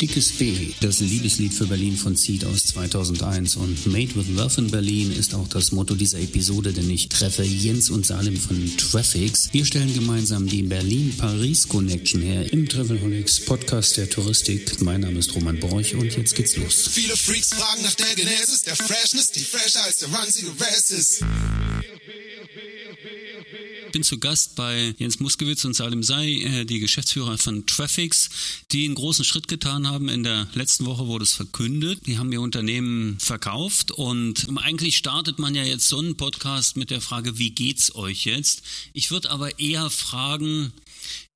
Dickes B, das Liebeslied für Berlin von Seed aus 2001 und Made with Love in Berlin ist auch das Motto dieser Episode, denn ich treffe Jens und Salim von Traffics. Wir stellen gemeinsam die Berlin-Paris-Connection her im Travelholics Podcast der Touristik. Mein Name ist Roman Borch und jetzt geht's los. Viele Freaks fragen nach der Genesis, der Freshness, die fresher als der the Rest ist bin zu Gast bei Jens Muskewitz und Salim Say, äh, die Geschäftsführer von Traffics, die einen großen Schritt getan haben. In der letzten Woche wurde es verkündet. Die haben ihr Unternehmen verkauft und eigentlich startet man ja jetzt so einen Podcast mit der Frage, wie geht's euch jetzt? Ich würde aber eher fragen,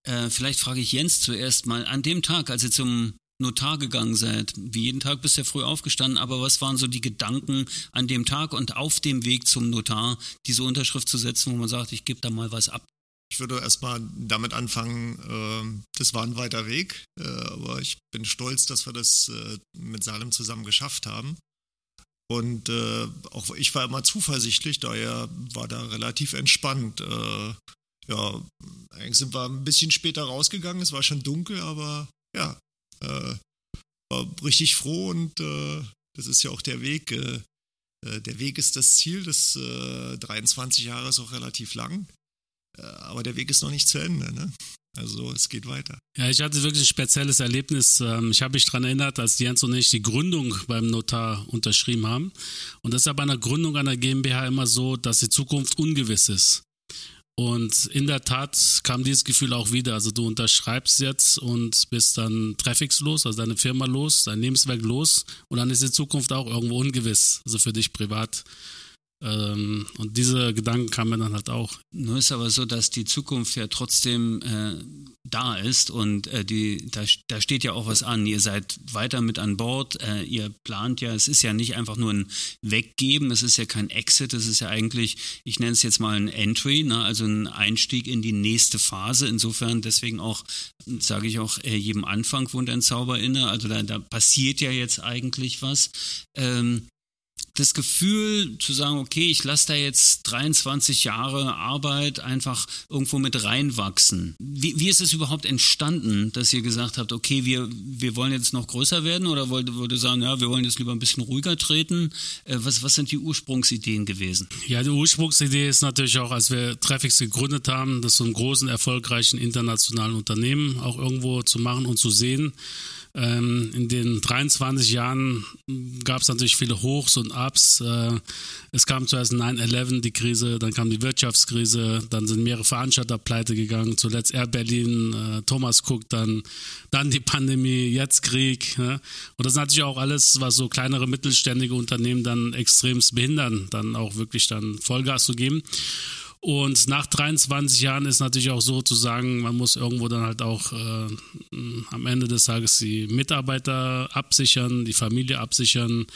äh, vielleicht frage ich Jens zuerst mal, an dem Tag, als ihr zum Notar gegangen seid. Wie jeden Tag bist du früh aufgestanden, aber was waren so die Gedanken an dem Tag und auf dem Weg zum Notar, diese Unterschrift zu setzen, wo man sagt, ich gebe da mal was ab? Ich würde erstmal damit anfangen, äh, das war ein weiter Weg, äh, aber ich bin stolz, dass wir das äh, mit Salem zusammen geschafft haben. Und äh, auch ich war immer zuversichtlich, daher war da relativ entspannt. Äh, ja, eigentlich sind wir ein bisschen später rausgegangen, es war schon dunkel, aber äh, war richtig froh und äh, das ist ja auch der Weg. Äh, äh der Weg ist das Ziel, das 23 äh, Jahre ist auch relativ lang, äh, aber der Weg ist noch nicht zu Ende. Ne? Also es geht weiter. Ja, ich hatte wirklich ein spezielles Erlebnis. Ähm, ich habe mich daran erinnert, als Jens und ich die Gründung beim Notar unterschrieben haben. Und das ist ja bei einer Gründung einer GmbH immer so, dass die Zukunft ungewiss ist. Und in der Tat kam dieses Gefühl auch wieder. Also du unterschreibst jetzt und bist dann Traffics los, also deine Firma los, dein Lebenswerk los und dann ist die Zukunft auch irgendwo ungewiss, also für dich privat. Ähm, und diese Gedanken kamen mir dann halt auch. Nur ist aber so, dass die Zukunft ja trotzdem äh, da ist und äh, die, da, da steht ja auch was an. Ihr seid weiter mit an Bord, äh, ihr plant ja, es ist ja nicht einfach nur ein Weggeben, es ist ja kein Exit, es ist ja eigentlich, ich nenne es jetzt mal ein Entry, ne, also ein Einstieg in die nächste Phase. Insofern deswegen auch, sage ich auch, äh, jedem Anfang wohnt ein Zauber inne. Also da, da passiert ja jetzt eigentlich was. Ähm, das Gefühl zu sagen, okay, ich lasse da jetzt 23 Jahre Arbeit einfach irgendwo mit reinwachsen. Wie, wie ist es überhaupt entstanden, dass ihr gesagt habt, okay, wir, wir wollen jetzt noch größer werden oder wollt, wollt ihr sagen, ja, wir wollen jetzt lieber ein bisschen ruhiger treten? Äh, was, was sind die Ursprungsideen gewesen? Ja, die Ursprungsidee ist natürlich auch, als wir Traffics gegründet haben, das so einen großen, erfolgreichen internationalen Unternehmen auch irgendwo zu machen und zu sehen, ähm, in den 23 Jahren gab es natürlich viele Hochs und Ups. Äh, es kam zuerst 9-11, die Krise, dann kam die Wirtschaftskrise, dann sind mehrere Veranstalter pleite gegangen, zuletzt Air Berlin, äh, Thomas Cook, dann, dann die Pandemie, jetzt Krieg. Ne? Und das ist natürlich auch alles, was so kleinere mittelständige Unternehmen dann extremst behindern, dann auch wirklich dann Vollgas zu geben. Und nach 23 Jahren ist natürlich auch so zu sagen, man muss irgendwo dann halt auch äh, am Ende des Tages die Mitarbeiter absichern, die Familie absichern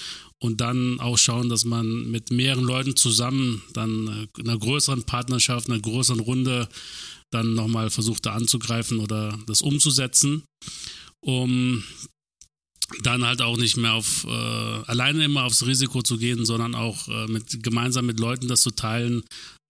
und dann auch schauen, dass man mit mehreren Leuten zusammen dann in einer größeren Partnerschaft, einer größeren Runde dann nochmal versucht da anzugreifen oder das umzusetzen, um dann halt auch nicht mehr auf äh, alleine immer aufs Risiko zu gehen, sondern auch äh, mit gemeinsam mit Leuten das zu teilen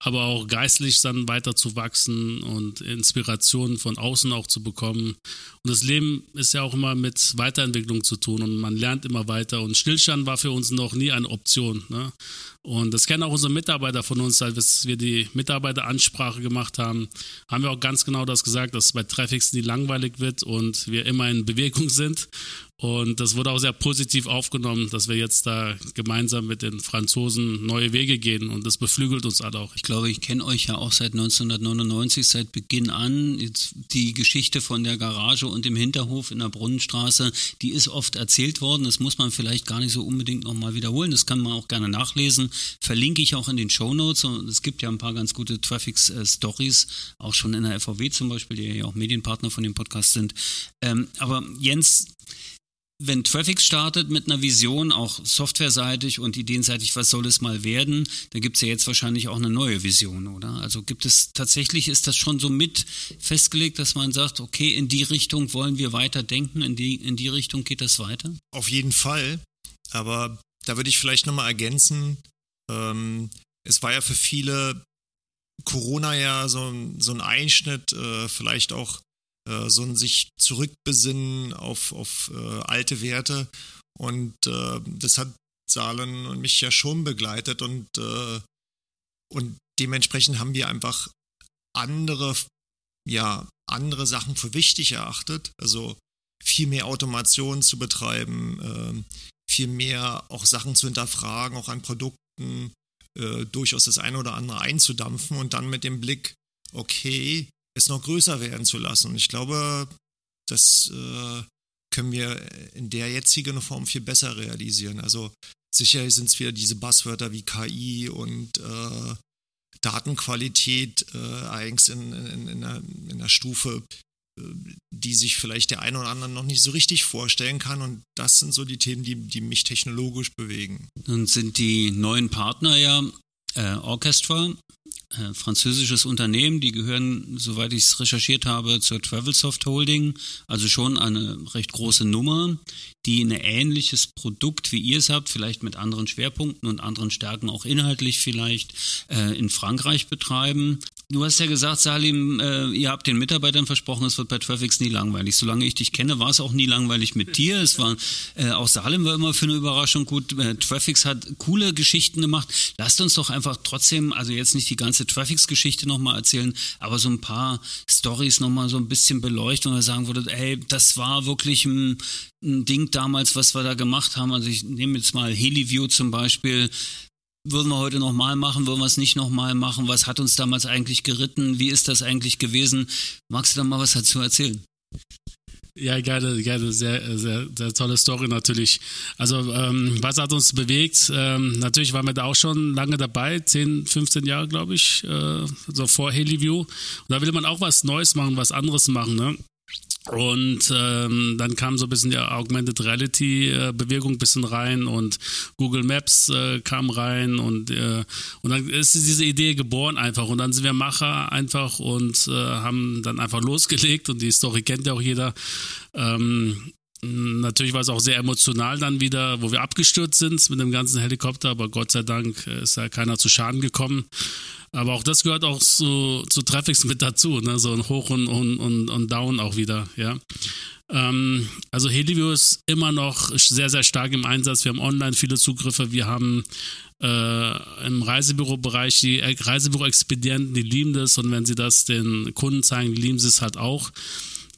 aber auch geistlich dann weiter zu wachsen und Inspirationen von außen auch zu bekommen. Und das Leben ist ja auch immer mit Weiterentwicklung zu tun und man lernt immer weiter. Und Stillstand war für uns noch nie eine Option. Ne? Und das kennen auch unsere Mitarbeiter von uns, als wir die Mitarbeiteransprache gemacht haben, haben wir auch ganz genau das gesagt, dass es bei Traffics nie langweilig wird und wir immer in Bewegung sind. Und das wurde auch sehr positiv aufgenommen, dass wir jetzt da gemeinsam mit den Franzosen neue Wege gehen und das beflügelt uns alle auch. Ich glaube, ich kenne euch ja auch seit 1999, seit Beginn an. Jetzt die Geschichte von der Garage und dem Hinterhof in der Brunnenstraße, die ist oft erzählt worden. Das muss man vielleicht gar nicht so unbedingt nochmal wiederholen. Das kann man auch gerne nachlesen. Verlinke ich auch in den Show Notes. Und es gibt ja ein paar ganz gute Traffic-Stories, auch schon in der FVW zum Beispiel, die ja auch Medienpartner von dem Podcast sind. Ähm, aber Jens, wenn Traffic startet mit einer Vision, auch softwareseitig und ideenseitig, was soll es mal werden, dann gibt es ja jetzt wahrscheinlich auch eine neue Vision, oder? Also gibt es tatsächlich, ist das schon so mit festgelegt, dass man sagt, okay, in die Richtung wollen wir weiter denken, in die, in die Richtung geht das weiter? Auf jeden Fall. Aber da würde ich vielleicht nochmal ergänzen, ähm, es war ja für viele Corona ja so, so ein Einschnitt, äh, vielleicht auch äh, so ein sich zurückbesinnen auf, auf äh, alte Werte. Und äh, das hat Salen und mich ja schon begleitet und, äh, und dementsprechend haben wir einfach andere, ja, andere Sachen für wichtig erachtet. Also viel mehr Automation zu betreiben, äh, viel mehr auch Sachen zu hinterfragen, auch an Produkten äh, durchaus das eine oder andere einzudampfen und dann mit dem Blick, okay, es noch größer werden zu lassen. Und ich glaube, das äh, können wir in der jetzigen Form viel besser realisieren. Also sicher sind es wieder diese Buzzwörter wie KI und äh, Datenqualität äh, eigentlich in, in, in, einer, in einer Stufe, äh, die sich vielleicht der eine oder andere noch nicht so richtig vorstellen kann. Und das sind so die Themen, die, die mich technologisch bewegen. Nun sind die neuen Partner ja äh, Orchestra, äh, französisches Unternehmen, die gehören, soweit ich es recherchiert habe, zur Travelsoft Holding, also schon eine recht große Nummer, die ein ähnliches Produkt wie ihr es habt, vielleicht mit anderen Schwerpunkten und anderen Stärken auch inhaltlich vielleicht äh, in Frankreich betreiben. Du hast ja gesagt, Salim, äh, ihr habt den Mitarbeitern versprochen, es wird bei Traffics nie langweilig. Solange ich dich kenne, war es auch nie langweilig mit dir. Es war äh, auch Salim war immer für eine Überraschung gut. Äh, Traffics hat coole Geschichten gemacht. Lasst uns doch einfach trotzdem, also jetzt nicht die ganze Traffics-Geschichte nochmal erzählen, aber so ein paar Stories nochmal so ein bisschen beleuchten und sagen würdet, ey, das war wirklich ein, ein Ding damals, was wir da gemacht haben. Also ich nehme jetzt mal HeliView zum Beispiel würden wir heute nochmal machen, würden wir es nicht nochmal machen? Was hat uns damals eigentlich geritten? Wie ist das eigentlich gewesen? Magst du da mal was dazu erzählen? Ja, gerne, gerne, sehr, sehr, sehr tolle Story natürlich. Also, ähm, was hat uns bewegt? Ähm, natürlich waren wir da auch schon lange dabei, 10, 15 Jahre, glaube ich, äh, so vor HeliView. Und da will man auch was Neues machen, was anderes machen, ne? Und ähm, dann kam so ein bisschen die Augmented Reality äh, Bewegung ein bisschen rein und Google Maps äh, kam rein und äh, und dann ist diese Idee geboren einfach und dann sind wir Macher einfach und äh, haben dann einfach losgelegt und die Story kennt ja auch jeder. Ähm, Natürlich war es auch sehr emotional dann wieder, wo wir abgestürzt sind mit dem ganzen Helikopter, aber Gott sei Dank äh, ist ja keiner zu Schaden gekommen. Aber auch das gehört auch zu, zu Traffics mit dazu, ne? so ein Hoch und, und, und, und Down auch wieder, ja. Ähm, also Helivio ist immer noch sehr, sehr stark im Einsatz. Wir haben online viele Zugriffe. Wir haben äh, im Reisebürobereich die Reisebüro-Expedienten, die lieben das und wenn sie das den Kunden zeigen, lieben sie es halt auch.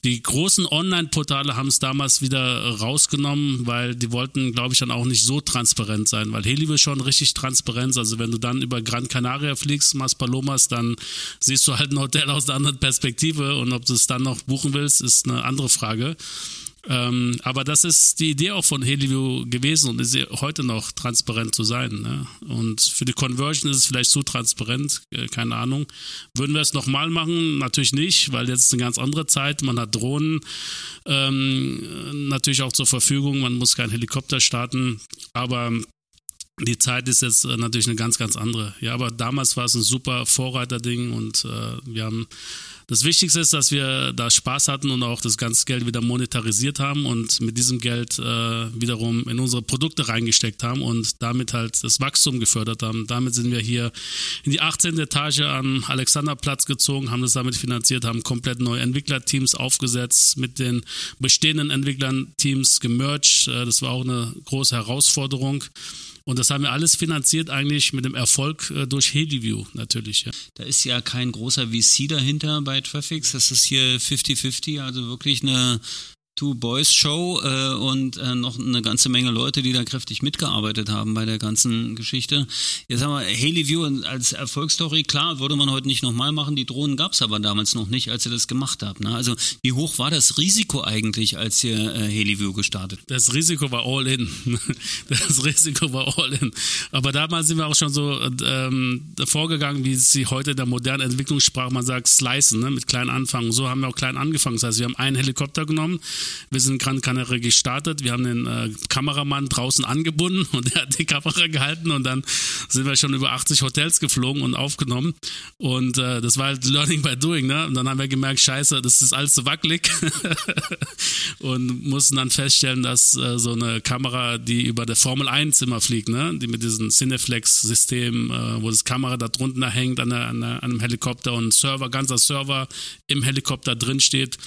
Die großen Online-Portale haben es damals wieder rausgenommen, weil die wollten, glaube ich, dann auch nicht so transparent sein, weil Heli will schon richtig transparent. Also wenn du dann über Gran Canaria fliegst, Mas Palomas, dann siehst du halt ein Hotel aus einer anderen Perspektive und ob du es dann noch buchen willst, ist eine andere Frage. Ähm, aber das ist die Idee auch von Heliview gewesen und ist heute noch transparent zu sein. Ne? Und für die Conversion ist es vielleicht zu transparent, äh, keine Ahnung. Würden wir es nochmal machen? Natürlich nicht, weil jetzt ist eine ganz andere Zeit. Man hat Drohnen ähm, natürlich auch zur Verfügung. Man muss keinen Helikopter starten. Aber die Zeit ist jetzt äh, natürlich eine ganz, ganz andere. Ja, aber damals war es ein super Vorreiterding und äh, wir haben das Wichtigste ist, dass wir da Spaß hatten und auch das ganze Geld wieder monetarisiert haben und mit diesem Geld äh, wiederum in unsere Produkte reingesteckt haben und damit halt das Wachstum gefördert haben. Damit sind wir hier in die 18. Etage am Alexanderplatz gezogen, haben das damit finanziert, haben komplett neue Entwicklerteams aufgesetzt, mit den bestehenden Entwicklerteams gemerged. Äh, das war auch eine große Herausforderung. Und das haben wir alles finanziert eigentlich mit dem Erfolg äh, durch HeliView natürlich. Ja. Da ist ja kein großer VC dahinter bei Traffics. Das ist hier 50-50, also wirklich eine Two Boys Show äh, und äh, noch eine ganze Menge Leute, die da kräftig mitgearbeitet haben bei der ganzen Geschichte. Jetzt haben wir Haley View als Erfolgsstory, klar, würde man heute nicht nochmal machen, die Drohnen gab es aber damals noch nicht, als ihr das gemacht habt. Ne? Also wie hoch war das Risiko eigentlich, als ihr äh, Haley View gestartet? Das Risiko war all in. Das Risiko war all in. Aber damals sind wir auch schon so ähm, vorgegangen, wie sie heute in der modernen Entwicklungssprache man sagt, slicen, ne? mit kleinen Anfangen. So haben wir auch klein angefangen. Das heißt, wir haben einen Helikopter genommen, Wir sind in Gran Canaria gestartet. Wir haben den äh, Kameramann draußen angebunden und er hat die Kamera gehalten und dann sind wir schon über 80 Hotels geflogen und aufgenommen. Und äh, das war halt Learning by Doing, ne? Und dann haben wir gemerkt, scheiße, das ist alles so wackelig. und mussten dann feststellen, dass äh, so eine Kamera, die über der Formel 1 immer fliegt, ne? Die mit diesem Cineflex-System, äh, wo das Kamera da drunter hängt an, der, an, der, an einem Helikopter und ein Server, ganzer Server im Helikopter drin steht.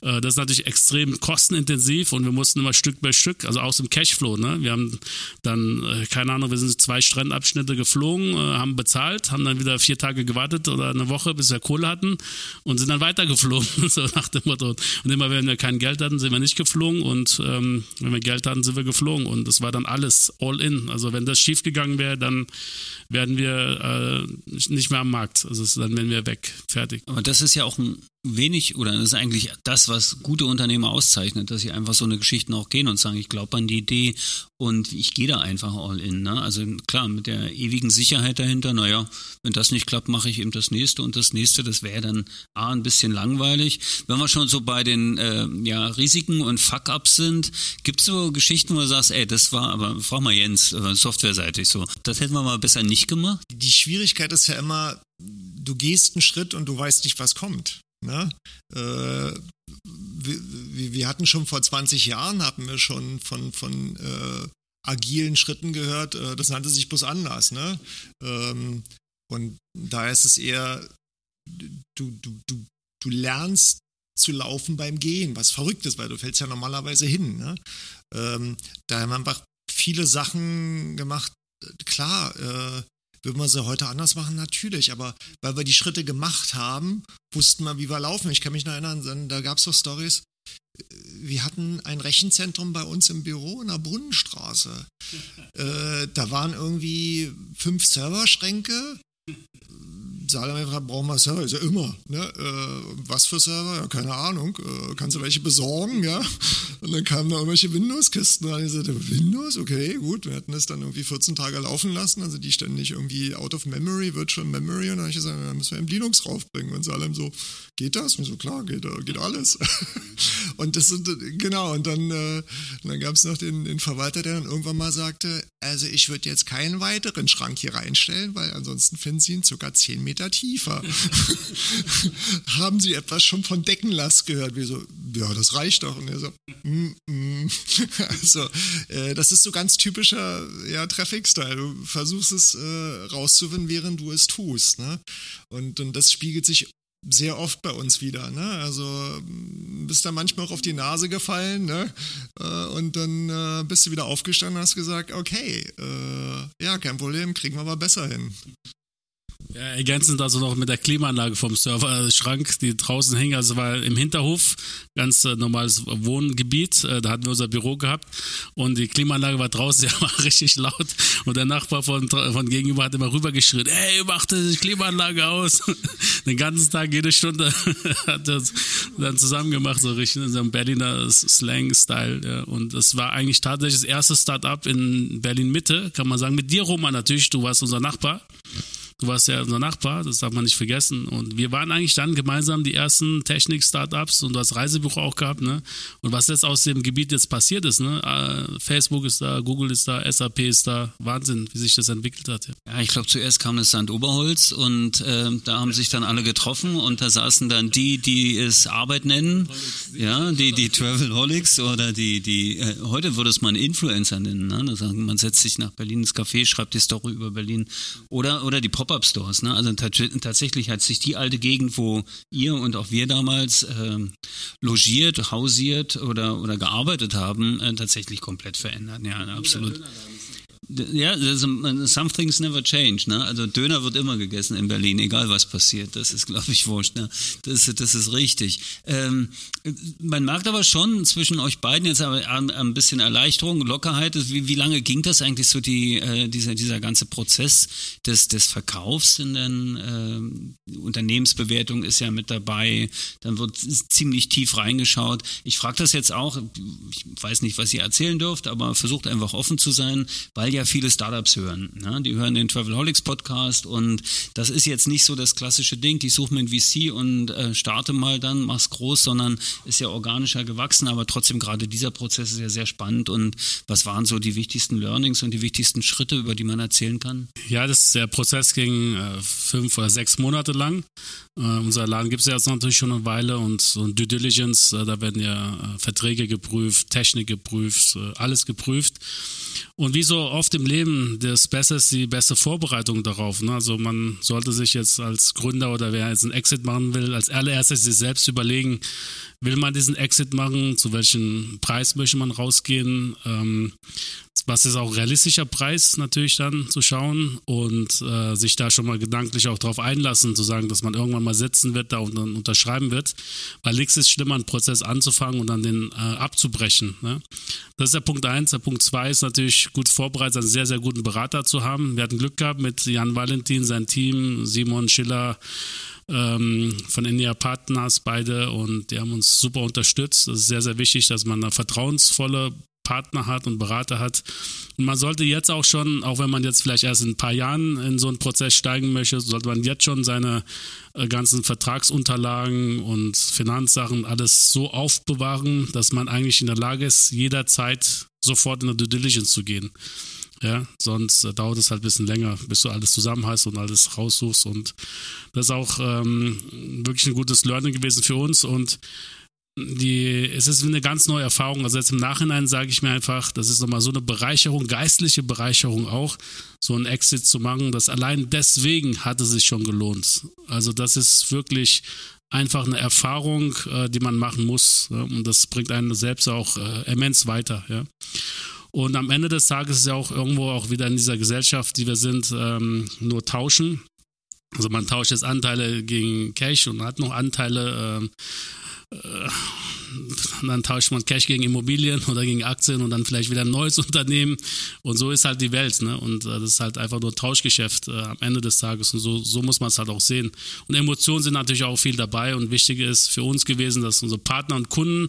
Äh, das ist natürlich extrem kostenintensiv und wir mussten immer Stück bei Stück, also aus dem Cashflow, ne? Wir haben dann, äh, keine Ahnung, wir sind zwei Strandabschnitte geflogen, äh, haben bezahlt, haben dann wieder vier Tage gewartet oder eine Woche, bis wir Kohle hatten und sind dann weitergeflogen, so nach dem Motto. Und immer wenn wir kein Geld hatten, sind wir nicht geflogen und ähm, wenn wir Geld hatten, sind wir geflogen und das war dann alles all in. Also wenn das schiefgegangen wäre, dann werden wir äh, nicht mehr am Markt. Also dann wären wir weg, fertig. Aber das ist ja auch ein wenig, oder das ist eigentlich das, was gute Unternehmer auszeichnet, dass sie einfach so eine Geschichten auch gehen und sagen, ich glaube an die Idee und ich gehe da einfach all in. Ne? Also klar, mit der ewigen Sicherheit dahinter, naja, wenn das nicht klappt, mache ich eben das nächste und das nächste, das wäre dann A, ein bisschen langweilig. Wenn wir schon so bei den äh, ja, Risiken und Fuck-Ups sind, gibt es so Geschichten, wo du sagst, ey, das war, aber frag mal Jens, äh, softwareseitig so, das hätten wir mal besser nicht gemacht? Die Schwierigkeit ist ja immer, du gehst einen Schritt und du weißt nicht, was kommt. Ne? Äh, wir, wir, hatten schon vor 20 Jahren, hatten wir schon von, von äh, agilen Schritten gehört, äh, das nannte sich bloß anders. Ne? Ähm, und da ist es eher, du, du, du, du lernst zu laufen beim Gehen, was verrückt ist, weil du fällst ja normalerweise hin. Ne? Ähm, da haben wir einfach viele Sachen gemacht. Klar, äh, würden wir sie heute anders machen? Natürlich, aber weil wir die Schritte gemacht haben, wussten wir, wie wir laufen. Ich kann mich noch erinnern, da gab es so Stories. Wir hatten ein Rechenzentrum bei uns im Büro in der Brunnenstraße. Äh, da waren irgendwie fünf Serverschränke sage einfach, brauchen wir Server? Ist ja immer. Ne? Äh, was für Server? Ja, keine Ahnung. Äh, kannst du welche besorgen? Ja. Und dann kamen da irgendwelche Windows-Kisten rein. Ich sagte, Windows? Okay, gut. Wir hatten es dann irgendwie 14 Tage laufen lassen. Also die ständig irgendwie out of memory, virtual memory. Und dann habe ich gesagt, dann müssen wir eben Linux raufbringen. Und Salem so, geht das? Und so, klar, geht, geht alles. und das sind, genau. Und dann, äh, dann gab es noch den, den Verwalter, der dann irgendwann mal sagte, also ich würde jetzt keinen weiteren Schrank hier reinstellen, weil ansonsten finden Sie ihn sogar 10 Meter Meter tiefer. Haben Sie etwas schon von Deckenlast gehört? Wir so, ja, das reicht doch. Und er so, mm, mm. also, äh, das ist so ganz typischer ja, Traffic-Style. Du versuchst es äh, rauszufinden, während du es tust. Ne? Und, und das spiegelt sich sehr oft bei uns wieder. Ne? Also mm, bist da manchmal auch auf die Nase gefallen ne? Äh, und dann äh, bist du wieder aufgestanden und hast gesagt, okay, äh, ja, kein Problem, kriegen wir aber besser hin. Ja, ergänzend also noch mit der Klimaanlage vom Serverschrank, die draußen hing, also war im Hinterhof, ganz äh, normales Wohngebiet, äh, da hatten wir unser Büro gehabt und die Klimaanlage war draußen, die war richtig laut und der Nachbar von, von gegenüber hat immer rübergeschrien, ey, mach die Klimaanlage aus. Den ganzen Tag, jede Stunde hat er dann zusammen gemacht, so richtig in so einem Berliner Slang-Style ja. und es war eigentlich tatsächlich das erste Start-up in Berlin-Mitte, kann man sagen, mit dir, Roman, natürlich, du warst unser Nachbar. Du warst ja unser Nachbar, das darf man nicht vergessen. Und wir waren eigentlich dann gemeinsam die ersten Technik-Startups und du hast Reisebuch auch gehabt, ne? Und was jetzt aus dem Gebiet jetzt passiert ist, ne? Äh, Facebook ist da, Google ist da, SAP ist da. Wahnsinn, wie sich das entwickelt hat. Ja, ja ich glaube, zuerst kam das Sand Oberholz und äh, da haben sich dann alle getroffen und da saßen dann die, die es Arbeit nennen, ja, die, die Travelholics oder die, die, äh, heute würde es man Influencer nennen, ne? Man setzt sich nach Berlin ins Café, schreibt die Story über Berlin oder, oder die Pop Pop-up-Stores. Ne? Also tatsächlich hat sich die alte Gegend, wo ihr und auch wir damals äh, logiert, hausiert oder, oder gearbeitet haben, äh, tatsächlich komplett verändert. Ja, absolut ja, some things never change. Ne? Also Döner wird immer gegessen in Berlin, egal was passiert. Das ist, glaube ich, wurscht. Ne? Das, das ist richtig. Ähm, man merkt aber schon zwischen euch beiden jetzt aber ein bisschen Erleichterung, Lockerheit. Wie, wie lange ging das eigentlich so, die, äh, dieser, dieser ganze Prozess des, des Verkaufs in äh, Unternehmensbewertung ist ja mit dabei. Dann wird ziemlich tief reingeschaut. Ich frage das jetzt auch, ich weiß nicht, was ihr erzählen dürft, aber versucht einfach offen zu sein, weil ja ja viele Startups hören. Ne? Die hören den Travelholics Podcast und das ist jetzt nicht so das klassische Ding, ich suche mir ein VC und äh, starte mal dann, mach's groß, sondern ist ja organischer gewachsen, aber trotzdem gerade dieser Prozess ist ja sehr spannend und was waren so die wichtigsten Learnings und die wichtigsten Schritte, über die man erzählen kann? Ja, das, der Prozess ging äh, fünf oder sechs Monate lang. Äh, unser Laden gibt es ja jetzt natürlich schon eine Weile und so Due Diligence, äh, da werden ja äh, Verträge geprüft, Technik geprüft, äh, alles geprüft. Und wie so oft im Leben, das Beste ist die beste Vorbereitung darauf. Ne? Also man sollte sich jetzt als Gründer oder wer jetzt einen Exit machen will, als allererstes sich selbst überlegen, will man diesen Exit machen, zu welchem Preis möchte man rausgehen, ähm, was ist auch realistischer Preis natürlich dann zu schauen und äh, sich da schon mal gedanklich auch darauf einlassen, zu sagen, dass man irgendwann mal sitzen wird da und dann unterschreiben wird, weil nichts ist schlimmer, einen Prozess anzufangen und dann den äh, abzubrechen. Ne? Das ist der Punkt eins. Der Punkt zwei ist natürlich gut vorbereitet, einen sehr, sehr guten Berater zu haben. Wir hatten Glück gehabt mit Jan Valentin, sein Team, Simon Schiller, ähm, von India Partners beide und die haben uns super unterstützt. Das ist sehr, sehr wichtig, dass man eine vertrauensvolle Partner hat und Berater hat. Und man sollte jetzt auch schon, auch wenn man jetzt vielleicht erst in ein paar Jahren in so einen Prozess steigen möchte, sollte man jetzt schon seine äh, ganzen Vertragsunterlagen und Finanzsachen alles so aufbewahren, dass man eigentlich in der Lage ist, jederzeit sofort in der Due Diligence zu gehen. Ja, sonst äh, dauert es halt ein bisschen länger, bis du alles zusammen hast und alles raussuchst. Und das ist auch ähm, wirklich ein gutes Learning gewesen für uns. Und die, es ist eine ganz neue Erfahrung. Also jetzt im Nachhinein sage ich mir einfach, das ist nochmal so eine Bereicherung, geistliche Bereicherung auch, so einen Exit zu machen. Das allein deswegen hat es sich schon gelohnt. Also das ist wirklich einfach eine Erfahrung, äh, die man machen muss. Und das bringt einen selbst auch äh, immens weiter. Ja. Und am Ende des Tages ist ja auch irgendwo auch wieder in dieser Gesellschaft, die wir sind, ähm, nur tauschen. Also man tauscht jetzt Anteile gegen Cash und hat noch Anteile ähm, äh, dann tauscht man Cash gegen Immobilien oder gegen Aktien und dann vielleicht wieder ein neues Unternehmen. Und so ist halt die Welt. Ne? Und äh, das ist halt einfach nur Tauschgeschäft äh, am Ende des Tages. Und so, so muss man es halt auch sehen. Und Emotionen sind natürlich auch viel dabei. Und wichtig ist für uns gewesen, dass unsere Partner und Kunden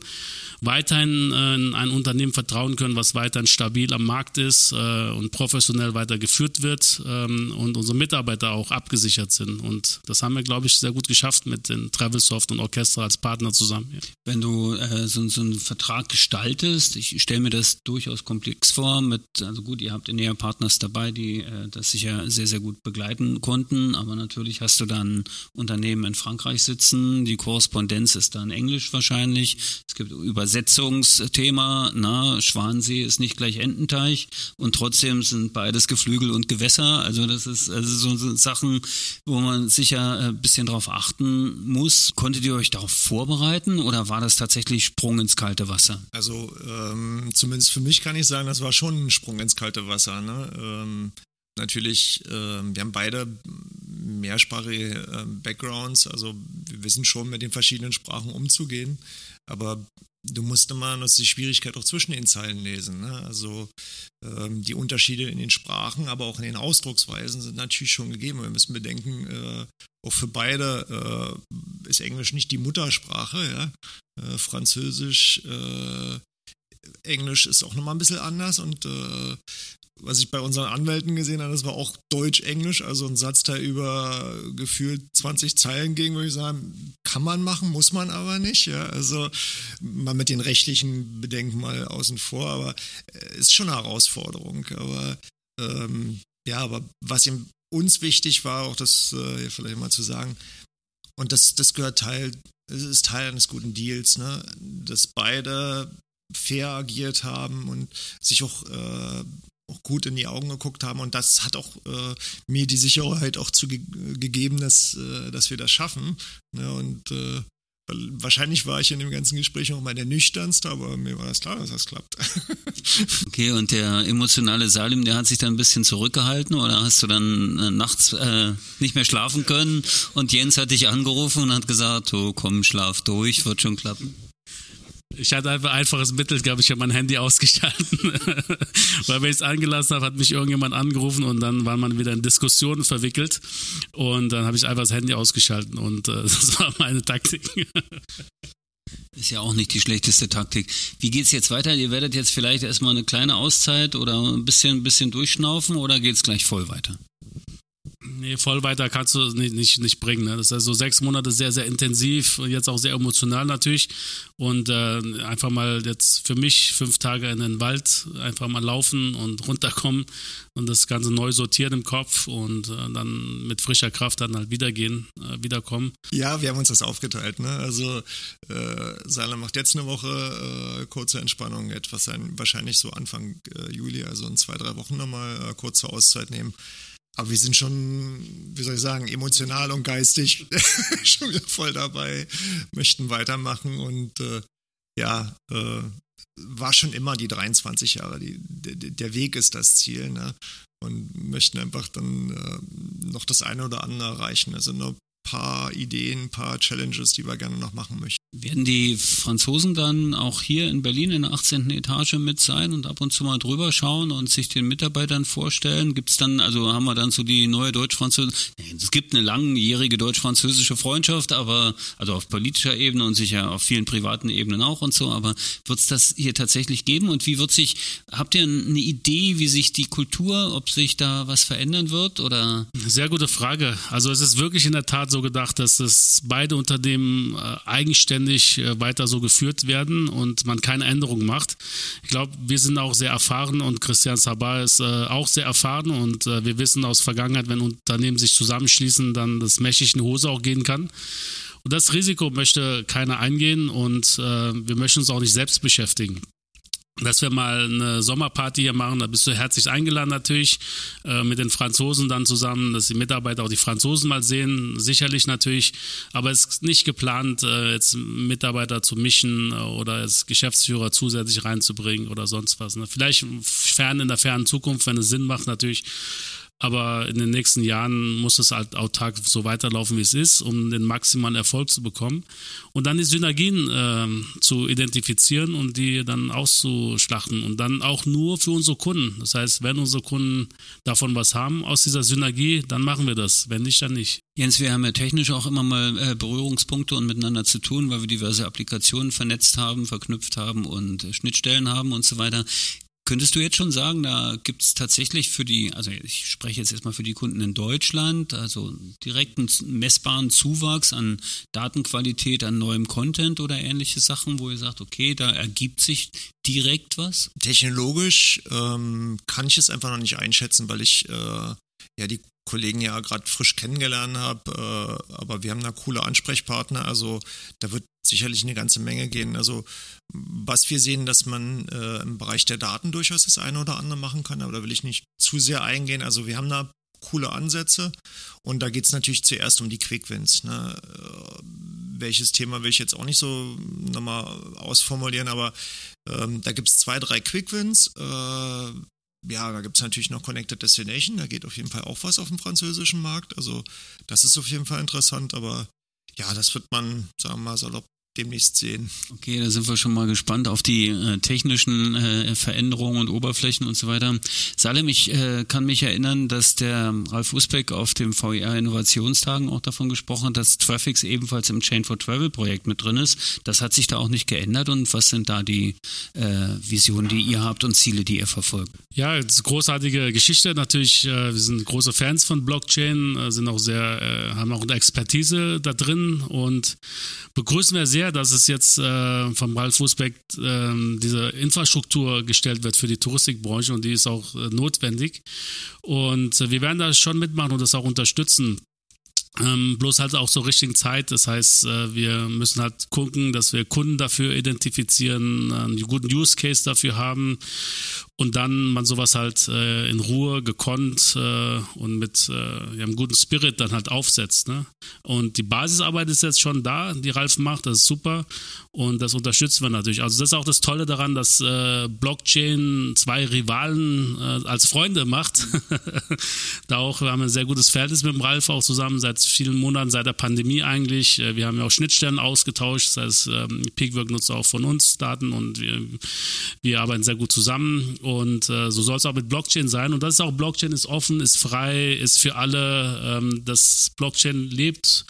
weiterhin äh, in ein Unternehmen vertrauen können, was weiterhin stabil am Markt ist und professionell weiter geführt wird ähm, und unsere Mitarbeiter auch abgesichert sind. Und das haben wir, glaube ich, sehr gut geschafft mit den Travelsoft und Orchester als Partner zusammen. Wenn du äh, so, so einen Vertrag gestaltest, ich stelle mir das durchaus komplex vor, mit, also gut, ihr habt in Näher Partners dabei, die äh, das sicher sehr, sehr gut begleiten konnten, aber natürlich hast du dann Unternehmen in Frankreich sitzen, die Korrespondenz ist dann Englisch wahrscheinlich, es gibt Übersetzungsthema, na, Schwansee ist nicht gleich Ententeich. Und trotzdem sind beides Geflügel und Gewässer, also das ist also so, Sachen, wo man sicher ein bisschen drauf achten muss. Konntet ihr euch darauf vorbereiten oder war das tatsächlich Sprung ins kalte Wasser? Also ähm, zumindest für mich kann ich sagen, das war schon ein Sprung ins kalte Wasser. Ne? Ähm, natürlich, äh, wir haben beide mehrsprachige äh, Backgrounds, also wir wissen schon mit den verschiedenen Sprachen umzugehen, aber du musst immer das die Schwierigkeit auch zwischen den Zeilen lesen. Ne? Also ähm, die Unterschiede in den Sprachen, aber auch in den Ausdrucksweisen sind natürlich schon gegeben. Wir müssen bedenken, äh, auch für beide äh, ist Englisch nicht die Muttersprache. Ja? Äh, Französisch, äh, Englisch ist auch nochmal ein bisschen anders und äh, was ich bei unseren Anwälten gesehen habe, das war auch Deutsch-Englisch, also ein Satzteil über gefühlt 20 Zeilen ging, würde ich sagen, kann man machen, muss man aber nicht. Ja? Also mal mit den rechtlichen Bedenken mal außen vor, aber äh, ist schon eine Herausforderung. Aber ähm, ja, aber was ihm uns wichtig war, auch das äh, vielleicht mal zu sagen, und das, das gehört Teil, es ist Teil eines guten Deals, ne? dass beide fair agiert haben und sich auch äh, auch gut in die Augen geguckt haben. Und das hat auch äh, mir die Sicherheit auch zu ge gegeben, dass, äh, dass wir das schaffen. Ne? Und äh, wahrscheinlich war ich in dem ganzen Gespräch auch mal der nüchternste, aber mir war das klar, dass das klappt. okay, und der emotionale Salim, der hat sich dann ein bisschen zurückgehalten oder hast du dann äh, nachts äh, nicht mehr schlafen können und Jens hat dich angerufen und hat gesagt, oh komm, schlaf durch, wird schon klappen. Ich hatte einfach ein einfaches Mittel, glaube ich, habe mein Handy ausgeschalten. Weil wenn ich es angelassen habe, hat mich irgendjemand angerufen und dann war man wieder in Diskussionen verwickelt. Und dann habe ich einfach das Handy ausgeschalten und äh, das war meine Taktik. Ist ja auch nicht die schlechteste Taktik. Wie geht's jetzt weiter? Ihr werdet jetzt vielleicht erstmal eine kleine Auszeit oder ein bisschen, ein bisschen durchschnaufen oder geht's gleich voll weiter? Nee, voll weiter kannst du nicht, nicht, nicht bringen. Ne? Das ist also sechs Monate sehr, sehr intensiv, jetzt auch sehr emotional natürlich. Und äh, einfach mal jetzt für mich fünf Tage in den Wald einfach mal laufen und runterkommen und das Ganze neu sortieren im Kopf und äh, dann mit frischer Kraft dann halt wiedergehen, äh, wiederkommen. Ja, wir haben uns das aufgeteilt. Ne? Also äh, Sala macht jetzt eine Woche äh, kurze Entspannung, etwas sein, wahrscheinlich so Anfang äh, Juli, also in zwei, drei Wochen nochmal äh, kurze Auszeit nehmen. Aber wir sind schon, wie soll ich sagen, emotional und geistig schon wieder voll dabei, möchten weitermachen und äh, ja, äh, war schon immer die 23 Jahre. Die, der, der Weg ist das Ziel, ne? Und möchten einfach dann äh, noch das eine oder andere erreichen. Also noch paar Ideen, ein paar Challenges, die wir gerne noch machen möchten. Werden die Franzosen dann auch hier in Berlin in der 18. Etage mit sein und ab und zu mal drüber schauen und sich den Mitarbeitern vorstellen? Gibt es dann, also haben wir dann so die neue deutsch-französische, es gibt eine langjährige deutsch-französische Freundschaft, aber also auf politischer Ebene und sicher auf vielen privaten Ebenen auch und so, aber wird es das hier tatsächlich geben und wie wird sich, habt ihr eine Idee, wie sich die Kultur, ob sich da was verändern wird oder? Sehr gute Frage. Also es ist wirklich in der Tat so gedacht, dass es beide Unternehmen äh, eigenständig ständig äh, weiter so geführt werden und man keine Änderungen macht. Ich glaube, wir sind auch sehr erfahren und Christian Sabah ist äh, auch sehr erfahren und wir wissen aus Vergangenheit, wenn Unternehmen sich zusammenschließen, dann das mächtig in Hose auch gehen kann. Und das Risiko möchte keiner eingehen und wir möchten uns auch nicht selbst beschäftigen dass wir mal eine Sommerparty hier machen. Da bist du herzlich eingeladen natürlich äh, mit den Franzosen dann zusammen, dass die Mitarbeiter auch die Franzosen mal sehen, sicherlich natürlich. Aber es ist nicht geplant, äh, jetzt Mitarbeiter zu mischen äh, oder als Geschäftsführer zusätzlich reinzubringen oder sonst was. Ne? Vielleicht fern in der fernen Zukunft, wenn es Sinn macht natürlich. Aber in den nächsten Jahren muss es halt autark so weiterlaufen, wie es ist, um den maximalen Erfolg zu bekommen. Und dann die Synergien äh, zu identifizieren und die dann auszuschlachten. Und dann auch nur für unsere Kunden. Das heißt, wenn unsere Kunden davon was haben aus dieser Synergie, dann machen wir das. Wenn nicht, dann nicht. Jens, wir haben ja technisch auch immer mal äh, Berührungspunkte und miteinander zu tun, weil wir diverse Applikationen vernetzt haben, verknüpft haben und äh, Schnittstellen haben und so weiter. Könntest du jetzt schon sagen, da gibt es tatsächlich für die, also ich spreche jetzt erstmal für die Kunden in Deutschland, also direkten messbaren Zuwachs an Datenqualität, an neuem Content oder ähnliche Sachen, wo ihr sagt, okay, da ergibt sich direkt was? Technologisch ähm, kann ich es einfach noch nicht einschätzen, weil ich äh, ja die Kollegen ja gerade frisch kennengelernt habe, äh, aber wir haben da coole Ansprechpartner, also da wird sicherlich eine ganze Menge gehen. Also was wir sehen, dass man äh, im Bereich der Daten durchaus das eine oder andere machen kann, aber da will ich nicht zu sehr eingehen. Also wir haben da coole Ansätze und da geht es natürlich zuerst um die Quickwins. Ne? Äh, welches Thema will ich jetzt auch nicht so nochmal ausformulieren, aber ähm, da gibt es zwei, drei Quickwins. Äh, ja, da gibt es natürlich noch Connected Destination, da geht auf jeden Fall auch was auf dem französischen Markt. Also das ist auf jeden Fall interessant, aber ja, das wird man, sagen wir mal, salopp demnächst sehen. Okay, da sind wir schon mal gespannt auf die äh, technischen äh, Veränderungen und Oberflächen und so weiter. Salem, ich äh, kann mich erinnern, dass der Ralf Usbeck auf dem VER Innovationstagen auch davon gesprochen hat, dass Traffics ebenfalls im Chain for Travel Projekt mit drin ist. Das hat sich da auch nicht geändert und was sind da die äh, Visionen, die ihr habt und Ziele, die ihr verfolgt? Ja, das ist eine großartige Geschichte. Natürlich, äh, wir sind große Fans von Blockchain, äh, sind auch sehr, haben auch eine Expertise da drin und begrüßen wir sehr sehr, dass es jetzt äh, vom Ralf Fußbeck äh, diese Infrastruktur gestellt wird für die Touristikbranche und die ist auch äh, notwendig. Und äh, wir werden da schon mitmachen und das auch unterstützen. Ähm, bloß halt auch zur richtigen Zeit. Das heißt, äh, wir müssen halt gucken, dass wir Kunden dafür identifizieren, einen guten Use Case dafür haben und dann man sowas halt äh, in Ruhe, gekonnt äh, und mit äh, ja, einem guten Spirit dann halt aufsetzt. Ne? Und die Basisarbeit ist jetzt schon da, die Ralf macht, das ist super und das unterstützen wir natürlich. Also das ist auch das Tolle daran, dass äh, Blockchain zwei Rivalen äh, als Freunde macht. da auch, wir haben ein sehr gutes Verhältnis mit dem Ralf auch zusammen seit vielen Monaten, seit der Pandemie eigentlich. Äh, wir haben ja auch Schnittstellen ausgetauscht, das heißt, ähm, Peakwork nutzt auch von uns Daten und wir, wir arbeiten sehr gut zusammen. Äh, so soll es auch mit Blockchain sein. Und das ist auch, Blockchain ist offen, ist frei, ist für alle. Ähm, das Blockchain lebt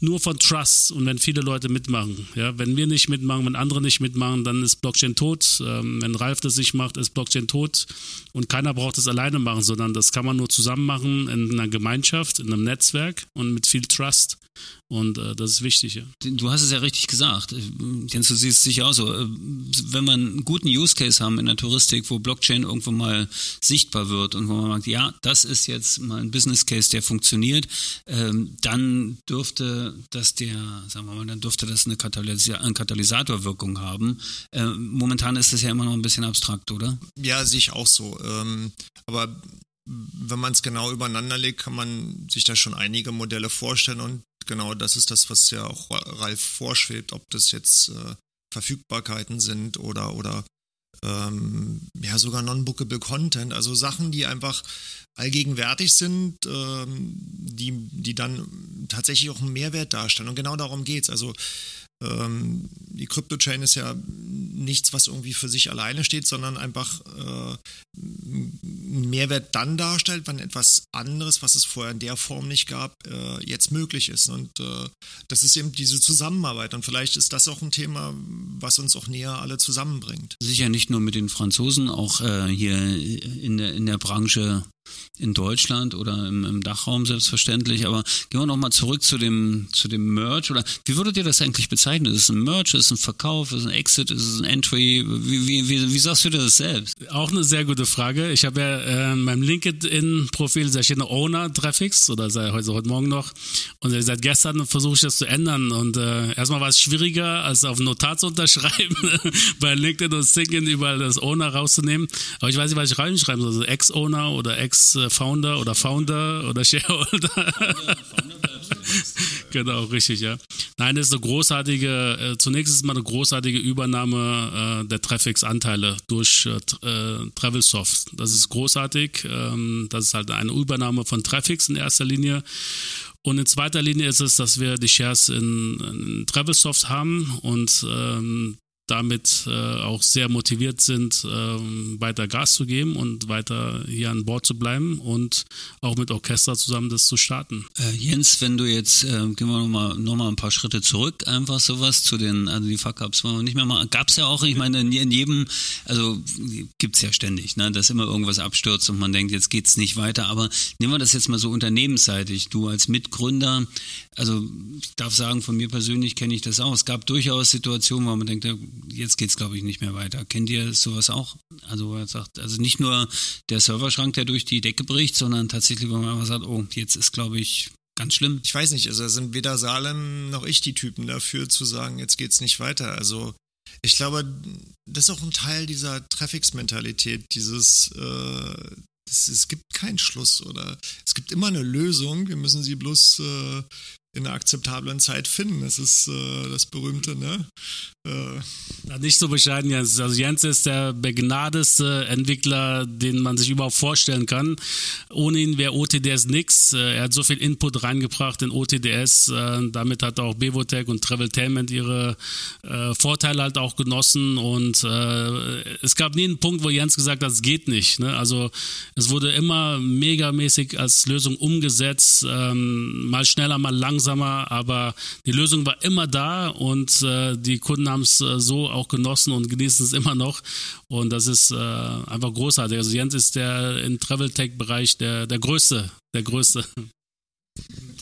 nur von Trust und wenn viele Leute mitmachen. Ja, wenn wir nicht mitmachen, wenn andere nicht mitmachen, dann ist Blockchain tot. Ähm, wenn Ralf das nicht macht, ist Blockchain tot und keiner braucht es alleine machen, sondern das kann man nur zusammen machen in einer Gemeinschaft, in einem Netzwerk und mit viel Trust. Und äh, das ist wichtig. Ja. Du hast es ja richtig gesagt. Äh, Jens, du siehst es sicher auch so. Äh, wenn man einen guten Use Case haben in der Touristik, wo Blockchain irgendwo mal sichtbar wird und wo man sagt, ja, das ist jetzt mal ein Business Case, der funktioniert, ähm, dann dürfte das der, sagen wir mal, dann dürfte das eine, Katalysa eine Katalysatorwirkung haben. Äh, momentan ist das ja immer noch ein bisschen abstrakt, oder? Ja, sehe ich auch so. Ähm, aber wenn man es genau übereinander legt, kann man sich da schon einige Modelle vorstellen und genau das ist das, was ja auch Ralf vorschwebt, ob das jetzt äh, Verfügbarkeiten sind oder, oder ähm, ja sogar non-bookable Content, also Sachen, die einfach allgegenwärtig sind, ähm, die, die dann tatsächlich auch einen Mehrwert darstellen. Und genau darum geht es. Also ähm, die Crypto-Chain ist ja nichts, was irgendwie für sich alleine steht, sondern einfach äh, Mehrwert dann darstellt, wenn etwas anderes, was es vorher in der Form nicht gab, äh, jetzt möglich ist. Und äh, das ist eben diese Zusammenarbeit. Und vielleicht ist das auch ein Thema, was uns auch näher alle zusammenbringt. Sicher nicht nur mit den Franzosen, auch äh, hier in der, in der Branche in Deutschland oder im, im, Dachraum selbstverständlich. Aber gehen wir nochmal zurück zu dem, zu dem Merch. Oder wie würdet ihr das eigentlich bezeichnen? Ist es ein Merch? Ist es ein Verkauf? Ist es ein Exit? Ist es ein Entry? Wie, wie, wie, wie sagst du das selbst? Auch eine sehr gute Frage. Ich habe ja äh, in meinem LinkedIn-Profil sehr schöne Owner Traffics oder sei heute, heute Morgen noch. Und seit gestern versuche ich das zu ändern. Und äh, erstmal war es schwieriger, als auf Notar zu unterschreiben, bei LinkedIn und Singen überall das Owner rauszunehmen. Aber ich weiß nicht, was ich reinschreiben soll. Also Ex-Owner oder Ex Ex-Founder oder Founder oder Shareholder. genau, richtig, ja. Nein, das ist eine großartige, äh, zunächst ist mal eine großartige Übernahme äh, der Traffics-Anteile durch äh, äh, Travelsoft. Das ist großartig. Ähm, das ist halt eine Übernahme von Traffics in erster Linie. Und in zweiter Linie ist es, dass wir die Shares in, in Travelsoft haben und ähm, damit äh, auch sehr motiviert sind, äh, weiter Gas zu geben und weiter hier an Bord zu bleiben und auch mit Orchester zusammen das zu starten. Äh, Jens, wenn du jetzt, äh, gehen wir nochmal noch mal ein paar Schritte zurück, einfach sowas zu den, also die Fuck-Ups wollen wir nicht mehr mal, gab es ja auch, ich meine, in, in jedem, also gibt es ja ständig, ne, dass immer irgendwas abstürzt und man denkt, jetzt geht's nicht weiter, aber nehmen wir das jetzt mal so unternehmensseitig, du als Mitgründer, also ich darf sagen, von mir persönlich kenne ich das auch, es gab durchaus Situationen, wo man denkt, jetzt geht's glaube ich nicht mehr weiter. Kennt ihr sowas auch? Also er sagt, also nicht nur der Serverschrank, der durch die Decke bricht, sondern tatsächlich, wo man einfach sagt, oh, jetzt ist glaube ich ganz schlimm. Ich weiß nicht, also sind weder Salem noch ich die Typen dafür zu sagen, jetzt geht's nicht weiter. Also ich glaube, das ist auch ein Teil dieser Traffics-Mentalität, dieses äh, es, es, gibt keinen Schluss oder es gibt immer eine Lösung. Wir müssen sie bloß äh, in einer akzeptablen Zeit finden. Das ist äh, das berühmte, ne? Äh. Nicht so bescheiden, Jens. Also Jens ist der begnadeste Entwickler, den man sich überhaupt vorstellen kann. Ohne ihn wäre OTDS nix. Äh, er hat so viel Input reingebracht in OTDS. Äh, damit hat auch Bevotech und Traveltainment ihre äh, Vorteile halt auch genossen. Und äh, es gab nie einen Punkt, wo Jens gesagt hat, das geht nicht. Ne? Also es wurde immer megamäßig als Lösung umgesetzt. Ähm, mal schneller, mal langsamer langsamer, aber die Lösung war immer da und äh, die Kunden haben es äh, so auch genossen und genießen es immer noch. Und das ist äh, einfach großartig. Also Jens ist der im Travel Tech-Bereich der, der Größte, der Größte.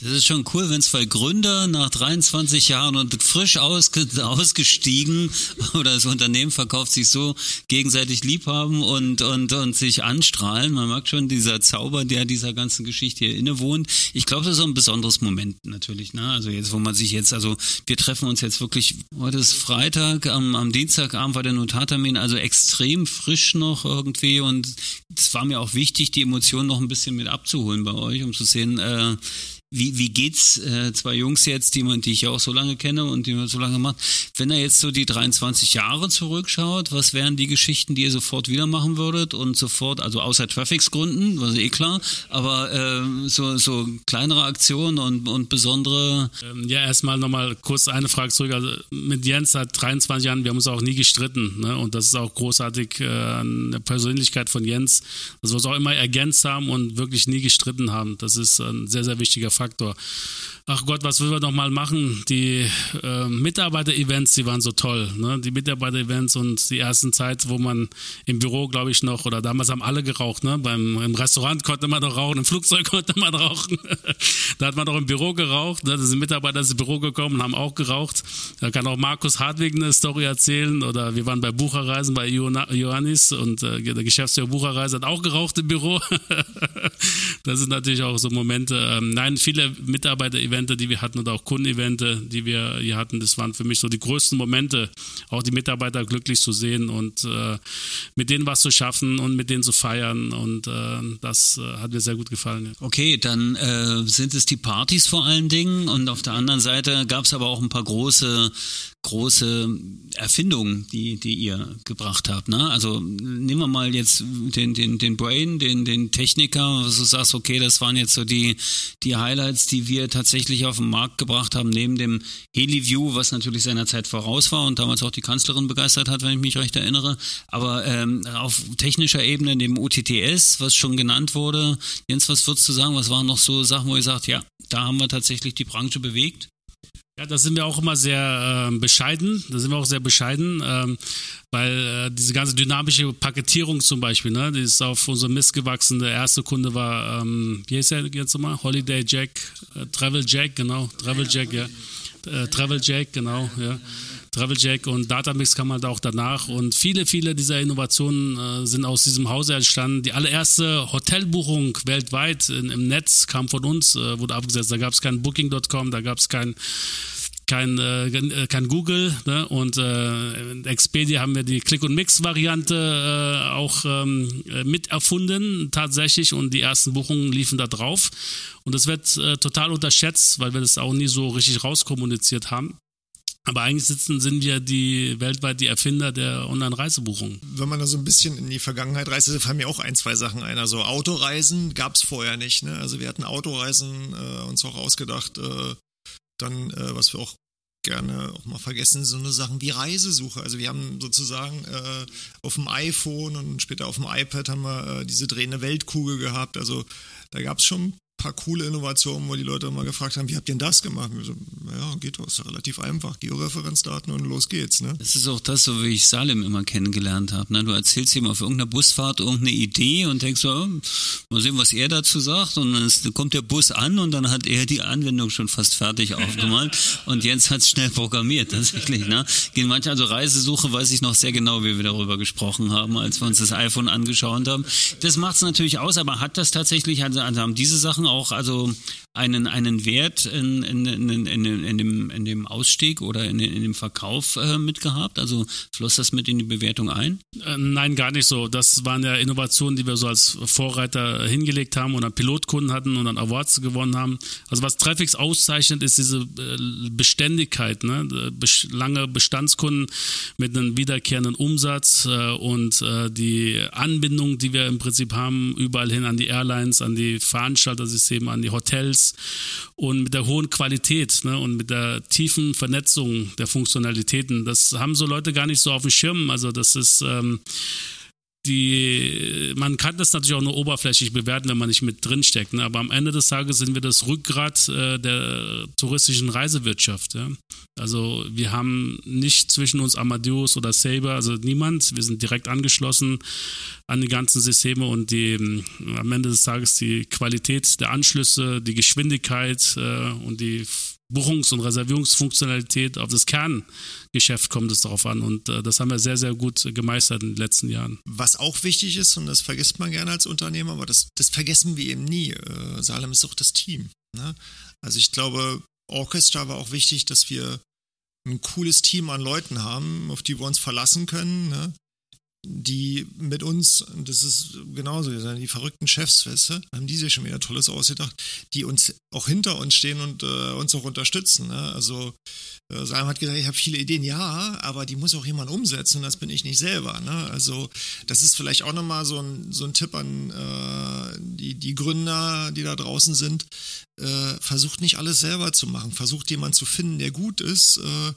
Das ist schon cool, wenn zwei Gründer nach 23 Jahren und frisch ausge ausgestiegen oder das Unternehmen verkauft sich so gegenseitig lieb haben und, und, und sich anstrahlen. Man merkt schon dieser Zauber, der dieser ganzen Geschichte hier innewohnt. Ich glaube, das ist so ein besonderes Moment natürlich. Ne? Also jetzt, wo man sich jetzt, also wir treffen uns jetzt wirklich, heute ist Freitag, am, am Dienstagabend war der Notartermin, also extrem frisch noch irgendwie und es war mir auch wichtig, die Emotionen noch ein bisschen mit abzuholen bei euch, um zu sehen, äh, wie, wie geht's äh, zwei Jungs jetzt, die, man, die ich ja auch so lange kenne und die man so lange macht, wenn er jetzt so die 23 Jahre zurückschaut, was wären die Geschichten, die ihr sofort wieder machen würdet und sofort, also außer Traffics-Gründen, was eh klar, aber äh, so, so kleinere Aktionen und, und besondere. Ähm, ja, erstmal nochmal kurz eine Frage zurück. Also mit Jens seit 23 Jahren, wir haben uns auch nie gestritten, ne? Und das ist auch großartig äh, eine Persönlichkeit von Jens, dass wir uns auch immer ergänzt haben und wirklich nie gestritten haben. Das ist ein sehr, sehr wichtiger Faktor. Faktor. ach Gott, was will wir noch mal machen? Die äh, Mitarbeiter-Events, die waren so toll. Ne? Die Mitarbeiter-Events und die ersten Zeit, wo man im Büro, glaube ich, noch, oder damals haben alle geraucht. Ne? Beim, Im Restaurant konnte man doch rauchen, im Flugzeug konnte man rauchen. da hat man doch im Büro geraucht. Ne? Da sind Mitarbeiter ins Büro gekommen und haben auch geraucht. Da kann auch Markus Hartwig eine Story erzählen. Oder wir waren bei Bucherreisen bei Johannis und äh, der Geschäftsführer Bucherreise hat auch geraucht im Büro. das sind natürlich auch so Momente. Ähm, nein, viele Mitarbeiter-Evente, die wir hatten oder auch Kundenevente, die wir hier hatten, das waren für mich so die größten Momente, auch die Mitarbeiter glücklich zu sehen und äh, mit denen was zu schaffen und mit denen zu feiern. Und äh, das äh, hat mir sehr gut gefallen. Ja. Okay, dann äh, sind es die Partys vor allen Dingen und auf der anderen Seite gab es aber auch ein paar große große Erfindungen, die, die ihr gebracht habt. Ne? Also nehmen wir mal jetzt den, den, den Brain, den, den Techniker, wo du sagst, okay, das waren jetzt so die, die Highlights, die wir tatsächlich auf den Markt gebracht haben, neben dem HeliView, was natürlich seiner Zeit voraus war und damals auch die Kanzlerin begeistert hat, wenn ich mich recht erinnere. Aber ähm, auf technischer Ebene, dem OTTS, was schon genannt wurde, Jens, was würdest du sagen, was waren noch so Sachen, wo ihr sagt, ja, da haben wir tatsächlich die Branche bewegt? Ja, da sind wir auch immer sehr äh, bescheiden. Da sind wir auch sehr bescheiden, ähm, weil äh, diese ganze dynamische Paketierung zum Beispiel, ne, die ist auf unserem Mist gewachsen. Der erste Kunde war, ähm, wie heißt der jetzt nochmal? Holiday Jack, äh, Travel Jack, genau, Travel Jack, ja. Äh, Travel Jack, genau, ja. Travel Jack und Datamix kam halt auch danach und viele, viele dieser Innovationen äh, sind aus diesem Hause entstanden. Die allererste Hotelbuchung weltweit in, im Netz kam von uns, äh, wurde abgesetzt. Da gab es kein Booking.com, da gab es kein kein, äh, kein Google ne? und äh, Expedia haben wir die Click- und Mix-Variante äh, auch ähm, mit erfunden tatsächlich und die ersten Buchungen liefen da drauf und das wird äh, total unterschätzt, weil wir das auch nie so richtig rauskommuniziert haben. Aber eigentlich sitzen, sind wir die weltweit die Erfinder der Online-Reisebuchung. Wenn man da so ein bisschen in die Vergangenheit reist, da fallen mir auch ein, zwei Sachen ein. Also Autoreisen gab es vorher nicht. Ne? Also wir hatten Autoreisen äh, uns auch ausgedacht. Äh, dann, äh, was wir auch gerne auch mal vergessen, so eine Sachen wie Reisesuche. Also wir haben sozusagen äh, auf dem iPhone und später auf dem iPad haben wir äh, diese drehende Weltkugel gehabt. Also da gab es schon paar coole Innovationen, wo die Leute mal gefragt haben, wie habt ihr denn das gemacht? Und so, ja, geht doch, ist ja relativ einfach. Georeferenzdaten und los geht's. Ne? Das ist auch das, so wie ich Salim immer kennengelernt habe. Ne? Du erzählst ihm auf irgendeiner Busfahrt irgendeine Idee und denkst so, oh, mal sehen, was er dazu sagt. Und dann kommt der Bus an und dann hat er die Anwendung schon fast fertig aufgemalt und Jens hat es schnell programmiert, tatsächlich. Ne? Gehen manche, also Reisesuche weiß ich noch sehr genau, wie wir darüber gesprochen haben, als wir uns das iPhone angeschaut haben. Das macht es natürlich aus, aber hat das tatsächlich, also, also haben diese Sachen auch also einen, einen Wert in, in, in, in, dem, in dem Ausstieg oder in, in dem Verkauf äh, mitgehabt? Also floss das mit in die Bewertung ein? Äh, nein, gar nicht so. Das waren ja Innovationen, die wir so als Vorreiter hingelegt haben und dann Pilotkunden hatten und dann Awards gewonnen haben. Also was Traffics auszeichnet, ist diese äh, Beständigkeit. Ne? Lange Bestandskunden mit einem wiederkehrenden Umsatz äh, und äh, die Anbindung, die wir im Prinzip haben, überall hin an die Airlines, an die Veranstaltersysteme, an die Hotels und mit der hohen Qualität ne, und mit der tiefen Vernetzung der Funktionalitäten. Das haben so Leute gar nicht so auf dem Schirm. Also das ist ähm, die, man kann das natürlich auch nur oberflächlich bewerten, wenn man nicht mit drin steckt. Ne? Aber am Ende des Tages sind wir das Rückgrat äh, der touristischen Reisewirtschaft. Ja? Also wir haben nicht zwischen uns Amadeus oder Saber, also niemand. Wir sind direkt angeschlossen an die ganzen Systeme und die am Ende des Tages die Qualität der Anschlüsse, die Geschwindigkeit äh, und die Buchungs- und Reservierungsfunktionalität auf das Kerngeschäft kommt es darauf an. Und äh, das haben wir sehr, sehr gut gemeistert in den letzten Jahren. Was auch wichtig ist, und das vergisst man gerne als Unternehmer, aber das, das vergessen wir eben nie. Äh, Salem ist auch das Team. Ne? Also ich glaube, Orchestra war auch wichtig, dass wir ein cooles Team an Leuten haben, auf die wir uns verlassen können. Ne? Die mit uns, das ist genauso, die verrückten Chefs, weißt du, haben die sich schon wieder Tolles ausgedacht, die uns auch hinter uns stehen und äh, uns auch unterstützen. Ne? Also äh, Simon hat gesagt, ich habe viele Ideen, ja, aber die muss auch jemand umsetzen und das bin ich nicht selber. Ne? Also das ist vielleicht auch nochmal so ein, so ein Tipp an äh, die, die Gründer, die da draußen sind. Äh, versucht nicht alles selber zu machen, versucht jemanden zu finden, der gut ist äh,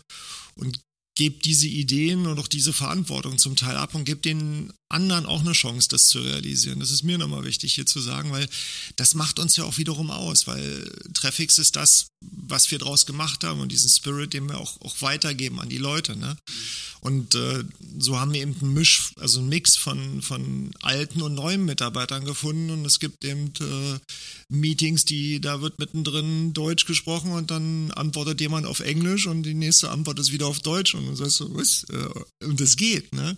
und gebt diese Ideen und auch diese Verantwortung zum Teil ab und gebt den anderen auch eine Chance, das zu realisieren. Das ist mir nochmal wichtig hier zu sagen, weil das macht uns ja auch wiederum aus, weil Traffics ist das, was wir draus gemacht haben und diesen Spirit, den wir auch, auch weitergeben an die Leute. Ne? Und äh, so haben wir eben einen Misch, also einen Mix von, von alten und neuen Mitarbeitern gefunden. Und es gibt eben äh, Meetings, die da wird mittendrin Deutsch gesprochen und dann antwortet jemand auf Englisch und die nächste Antwort ist wieder auf Deutsch. Und du sagst so, was? Äh, und das geht, ne?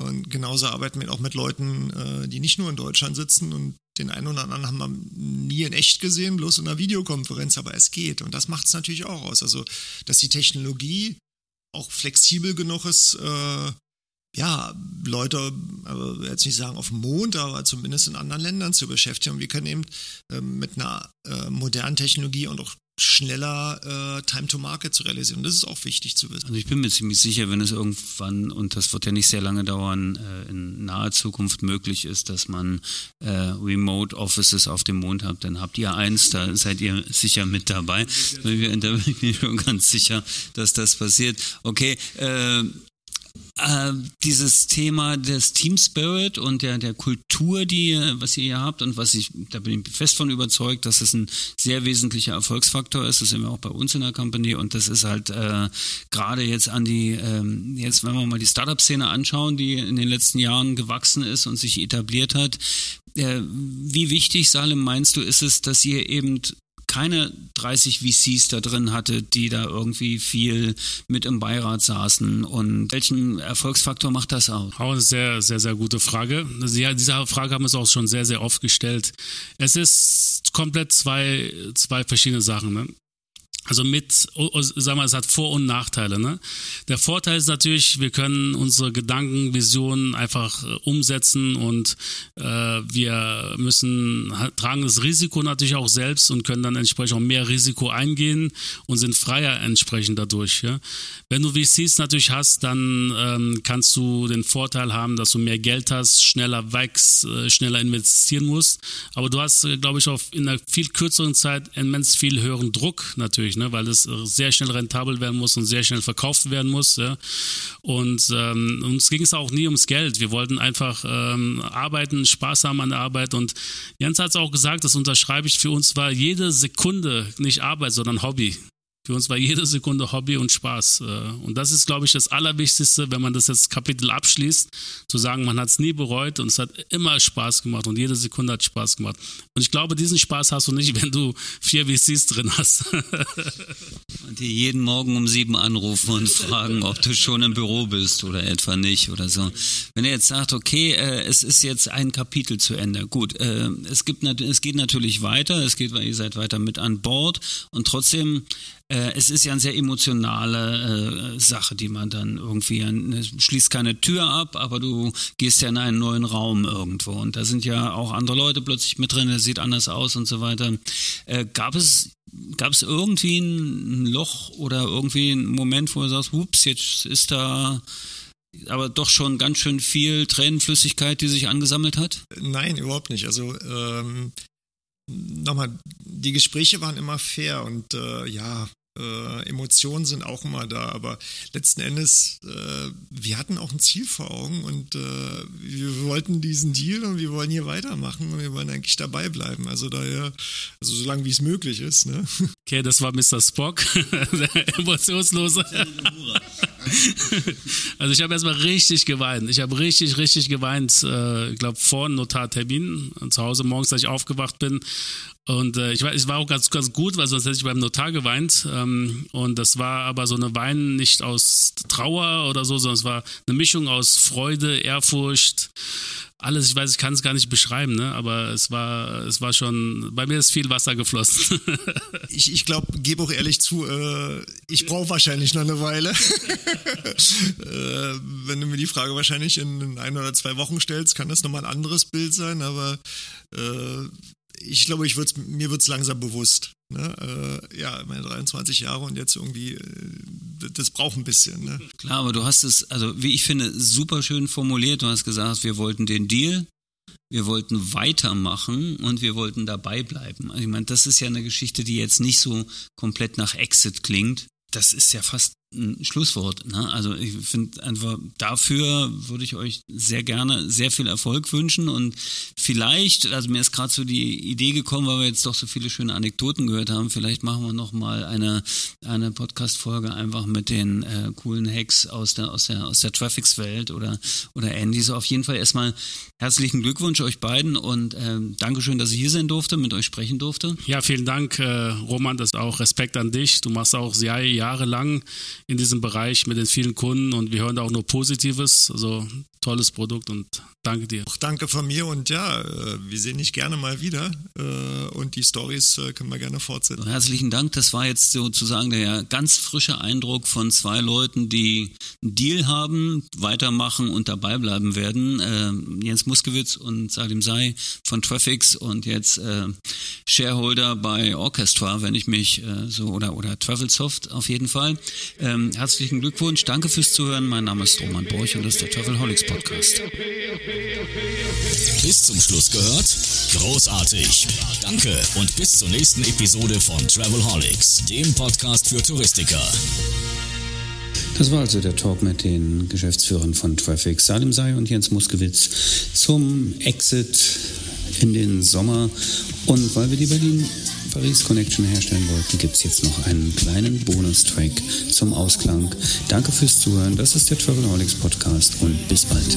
Und genauso arbeiten wir auch mit Leuten, äh, die nicht nur in Deutschland sitzen und den einen oder anderen haben wir nie in echt gesehen, bloß in einer Videokonferenz, aber es geht. Und das macht es natürlich auch aus. Also, dass die Technologie auch flexibel genug ist, äh, ja, Leute, also jetzt nicht sagen auf dem Mond, aber zumindest in anderen Ländern zu beschäftigen. Und wir können eben äh, mit einer äh, modernen Technologie und auch schneller äh, Time to Market zu realisieren. Das ist auch wichtig zu wissen. Also ich bin mir ziemlich sicher, wenn es irgendwann, und das wird ja nicht sehr lange dauern, äh, in naher Zukunft möglich ist, dass man äh, Remote Offices auf dem Mond hat, dann habt ihr eins, da seid ihr sicher mit dabei. Da bin ich mir schon ganz sicher, dass das passiert. Okay, äh, dieses Thema des Team Spirit und der, der Kultur, die, was ihr hier habt und was ich, da bin ich fest von überzeugt, dass es ein sehr wesentlicher Erfolgsfaktor ist. Das sehen wir auch bei uns in der Company und das ist halt äh, gerade jetzt an die, ähm, jetzt wenn wir mal die Startup-Szene anschauen, die in den letzten Jahren gewachsen ist und sich etabliert hat. Äh, wie wichtig, Salim, meinst du, ist es, dass ihr eben keine 30 VCs da drin hatte, die da irgendwie viel mit im Beirat saßen. Und welchen Erfolgsfaktor macht das aus? Auch eine sehr, sehr, sehr gute Frage. Ja, diese Frage haben wir uns auch schon sehr, sehr oft gestellt. Es ist komplett zwei, zwei verschiedene Sachen. Ne? Also mit, oh, oh, sag mal, es hat Vor- und Nachteile. Ne? Der Vorteil ist natürlich, wir können unsere Gedanken, Visionen einfach äh, umsetzen und äh, wir müssen tragen das Risiko natürlich auch selbst und können dann entsprechend auch mehr Risiko eingehen und sind freier entsprechend dadurch. Ja? Wenn du VCs natürlich hast, dann ähm, kannst du den Vorteil haben, dass du mehr Geld hast, schneller wächst, äh, schneller investieren musst. Aber du hast, äh, glaube ich, auch in einer viel kürzeren Zeit immens viel höheren Druck natürlich natürlich, ne, weil es äh, sehr schnell rentabel werden muss und sehr schnell verkauft werden muss. Ja. Und ähm, uns ging es auch nie ums Geld. Wir wollten einfach ähm, arbeiten, Spaß haben an der Arbeit. Und Jens hat es auch gesagt, das unterschreibe ich für uns, war jede Sekunde nicht Arbeit, sondern Hobby. Für uns war jede Sekunde Hobby und Spaß. Äh, und das ist, glaube ich, das Allerwichtigste, wenn man das jetzt Kapitel abschließt, zu sagen, man hat es nie bereut und es hat immer Spaß gemacht und jede Sekunde hat Spaß gemacht. Und ich glaube, diesen Spaß hast du nicht, wenn du vier VCs drin hast. und dir jeden Morgen um sieben anrufen und fragen, ob du schon im Büro bist oder etwa nicht oder so. Wenn er jetzt sagt, okay, äh, es ist jetzt ein Kapitel zu Ende. Gut, äh, es gibt, es geht natürlich weiter, es geht, weil ihr seid weiter mit an Bord und trotzdem äh, es ist ja eine sehr emotionale äh, Sache, die man dann irgendwie, äh, schließt keine Tür ab, aber du gehst ja in einen neuen Raum irgendwo und da sind ja auch andere Leute plötzlich mit drin, der sieht anders aus und so weiter. Äh, gab es Gab es irgendwie ein Loch oder irgendwie einen Moment, wo du sagst, ups, jetzt ist da aber doch schon ganz schön viel Tränenflüssigkeit, die sich angesammelt hat? Nein, überhaupt nicht. Also ähm, nochmal, die Gespräche waren immer fair und äh, ja, äh, Emotionen sind auch immer da, aber letzten Endes, äh, wir hatten auch ein Ziel vor Augen und äh, wir wollten diesen Deal und wir wollen hier weitermachen und wir wollen eigentlich dabei bleiben. Also daher, also so lange wie es möglich ist. Ne? Okay, das war Mr. Spock, der emotionslose. also ich habe erstmal richtig geweint. Ich habe richtig, richtig geweint, äh, ich glaube vor Notartermin zu Hause morgens, als ich aufgewacht bin und äh, ich war, es war auch ganz, ganz gut, weil sonst hätte ich beim Notar geweint. Ähm, und das war aber so eine Wein nicht aus Trauer oder so, sondern es war eine Mischung aus Freude, Ehrfurcht, alles. Ich weiß, ich kann es gar nicht beschreiben, ne? aber es war, es war schon, bei mir ist viel Wasser geflossen. ich ich glaube, gebe auch ehrlich zu, äh, ich brauche wahrscheinlich noch eine Weile. äh, wenn du mir die Frage wahrscheinlich in ein oder zwei Wochen stellst, kann das nochmal ein anderes Bild sein, aber äh, ich glaube, ich würd's, mir wird es langsam bewusst. Ne? Äh, ja, meine 23 Jahre und jetzt irgendwie, äh, das braucht ein bisschen. Ne? Klar, aber du hast es, also wie ich finde, super schön formuliert. Du hast gesagt, wir wollten den Deal, wir wollten weitermachen und wir wollten dabei bleiben. Also ich meine, das ist ja eine Geschichte, die jetzt nicht so komplett nach Exit klingt. Das ist ja fast ein Schlusswort. Ne? Also ich finde einfach, dafür würde ich euch sehr gerne sehr viel Erfolg wünschen und vielleicht, also mir ist gerade so die Idee gekommen, weil wir jetzt doch so viele schöne Anekdoten gehört haben, vielleicht machen wir noch mal eine, eine Podcast-Folge einfach mit den äh, coolen Hacks aus der, aus der, aus der Traffics-Welt oder, oder ähnliches. Auf jeden Fall erstmal herzlichen Glückwunsch euch beiden und äh, Dankeschön, dass ich hier sein durfte, mit euch sprechen durfte. Ja, vielen Dank, äh, Roman, das ist auch Respekt an dich. Du machst auch sehr jahrelang in diesem Bereich mit den vielen Kunden und wir hören da auch nur Positives. Also tolles Produkt und danke dir. Auch danke von mir und ja, äh, wir sehen dich gerne mal wieder äh, und die Stories äh, können wir gerne fortsetzen. Herzlichen Dank. Das war jetzt sozusagen der ganz frische Eindruck von zwei Leuten, die einen Deal haben, weitermachen und dabei bleiben werden. Jens Muskewitz und Salim Sai von Traffics und jetzt Shareholder bei Orchestra, wenn ich mich so oder oder Travelsoft auf jeden Fall. Ähm, herzlichen Glückwunsch. Danke fürs Zuhören. Mein Name ist Roman Borch und das ist der Travelholics Podcast. Bis zum Schluss gehört? Großartig. Danke und bis zur nächsten Episode von Travelholics, dem Podcast für Touristiker. Das war also der Talk mit den Geschäftsführern von Traffic, Salim Say und Jens Muskewitz zum Exit in den Sommer. Und weil wir die Berlin Paris Connection herstellen wollten, gibt es jetzt noch einen kleinen Bonustrack zum Ausklang. Danke fürs Zuhören. Das ist der Travelholics Podcast und bis bald.